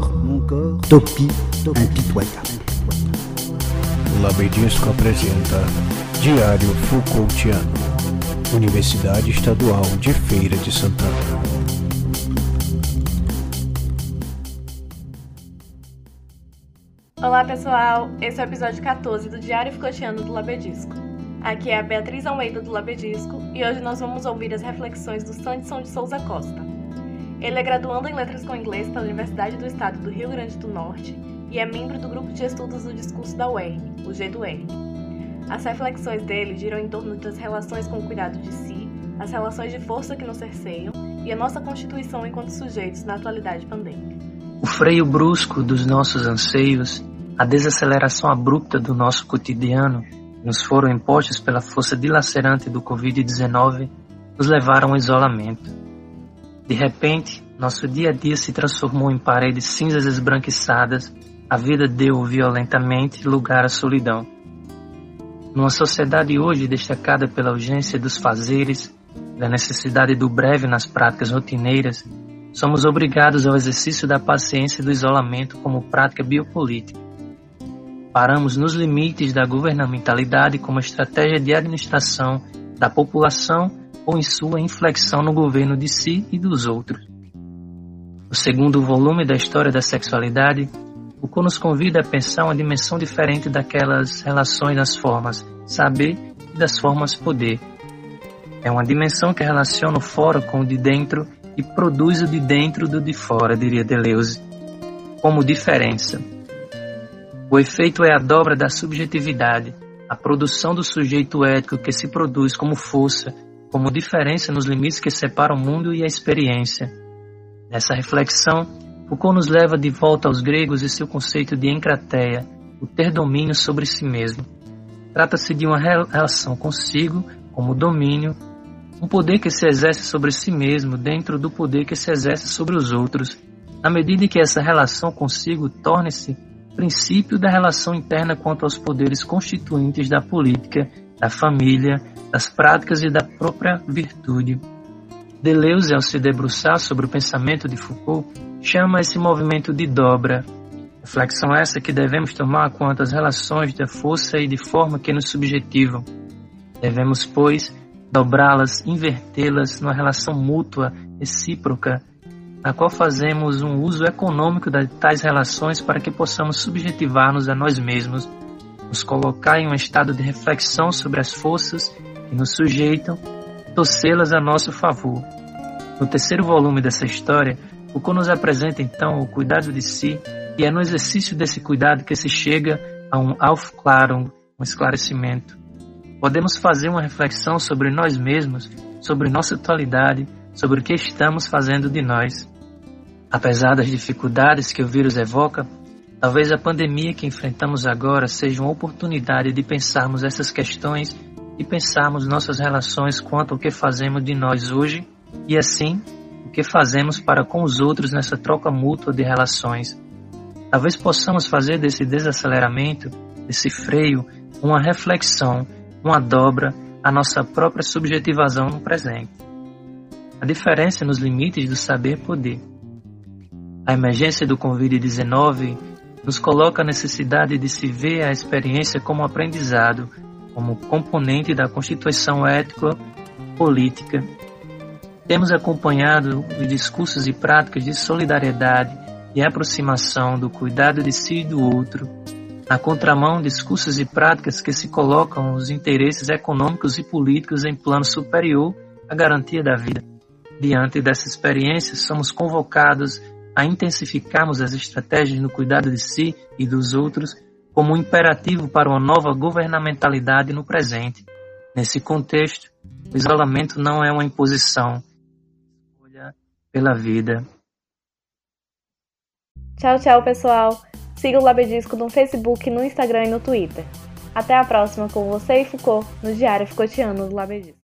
corps, mon corps, topie, impitoyable. Labedisco apresenta Diário Foucaultiano, Universidade Estadual de Feira de Santana. Olá pessoal, esse é o episódio 14 do Diário Foucaultiano do Labedisco. Aqui é a Beatriz Almeida do Labedisco e hoje nós vamos ouvir as reflexões do Sanderson de Souza Costa. Ele é graduando em Letras com Inglês pela Universidade do Estado do Rio Grande do Norte e é membro do Grupo de Estudos do Discurso da UERN, o G do UERN. As reflexões dele giram em torno das relações com o cuidado de si, as relações de força que nos cerceiam e a nossa constituição enquanto sujeitos na atualidade pandêmica. O freio brusco dos nossos anseios, a desaceleração abrupta do nosso cotidiano, nos foram impostos pela força dilacerante do Covid-19, nos levaram ao isolamento de repente, nosso dia a dia se transformou em paredes cinzas esbranquiçadas, a vida deu violentamente lugar à solidão. Numa sociedade hoje destacada pela urgência dos fazeres, da necessidade do breve nas práticas rotineiras, somos obrigados ao exercício da paciência e do isolamento como prática biopolítica. Paramos nos limites da governamentalidade como estratégia de administração da população ou em sua inflexão no governo de si e dos outros. O segundo volume da história da sexualidade, Foucault nos convida a pensar uma dimensão diferente daquelas relações das formas saber e das formas poder. É uma dimensão que relaciona o fora com o de dentro e produz o de dentro do de fora, diria Deleuze, como diferença. O efeito é a dobra da subjetividade, a produção do sujeito ético que se produz como força como diferença nos limites que separam o mundo e a experiência. Nessa reflexão, Foucault nos leva de volta aos gregos e seu conceito de encrateia, o ter domínio sobre si mesmo. Trata-se de uma relação consigo, como domínio, um poder que se exerce sobre si mesmo dentro do poder que se exerce sobre os outros, na medida em que essa relação consigo torne-se princípio da relação interna quanto aos poderes constituintes da política, da família, das práticas e da própria virtude. Deleuze, ao se debruçar sobre o pensamento de Foucault, chama esse movimento de dobra. Reflexão essa que devemos tomar quanto às relações de força e de forma que nos subjetivam. Devemos, pois, dobrá-las, invertê-las numa relação mútua, recíproca, na qual fazemos um uso econômico de tais relações para que possamos subjetivar-nos a nós mesmos, nos colocar em um estado de reflexão sobre as forças que nos sujeitam, torcê-las a nosso favor. No terceiro volume dessa história, Foucault nos apresenta então o cuidado de si, e é no exercício desse cuidado que se chega a um Aufklärung, um esclarecimento. Podemos fazer uma reflexão sobre nós mesmos, sobre nossa atualidade, sobre o que estamos fazendo de nós. Apesar das dificuldades que o vírus evoca, talvez a pandemia que enfrentamos agora seja uma oportunidade de pensarmos essas questões e pensarmos nossas relações quanto ao que fazemos de nós hoje e assim o que fazemos para com os outros nessa troca mútua de relações. Talvez possamos fazer desse desaceleramento, desse freio, uma reflexão, uma dobra à nossa própria subjetivação no presente. A diferença nos limites do saber-poder. A emergência do Covid-19 nos coloca a necessidade de se ver a experiência como aprendizado como componente da constituição ético-política. Temos acompanhado os discursos e práticas de solidariedade e aproximação do cuidado de si e do outro, na contramão discursos e práticas que se colocam os interesses econômicos e políticos em plano superior à garantia da vida. Diante dessa experiência, somos convocados a intensificarmos as estratégias no cuidado de si e dos outros como um imperativo para uma nova governamentalidade no presente. Nesse contexto, o isolamento não é uma imposição, escolha pela vida. Tchau, tchau, pessoal. Siga o Labedisco no Facebook, no Instagram e no Twitter. Até a próxima com você e Foucault no Diário Foucaultiano do Labedisco.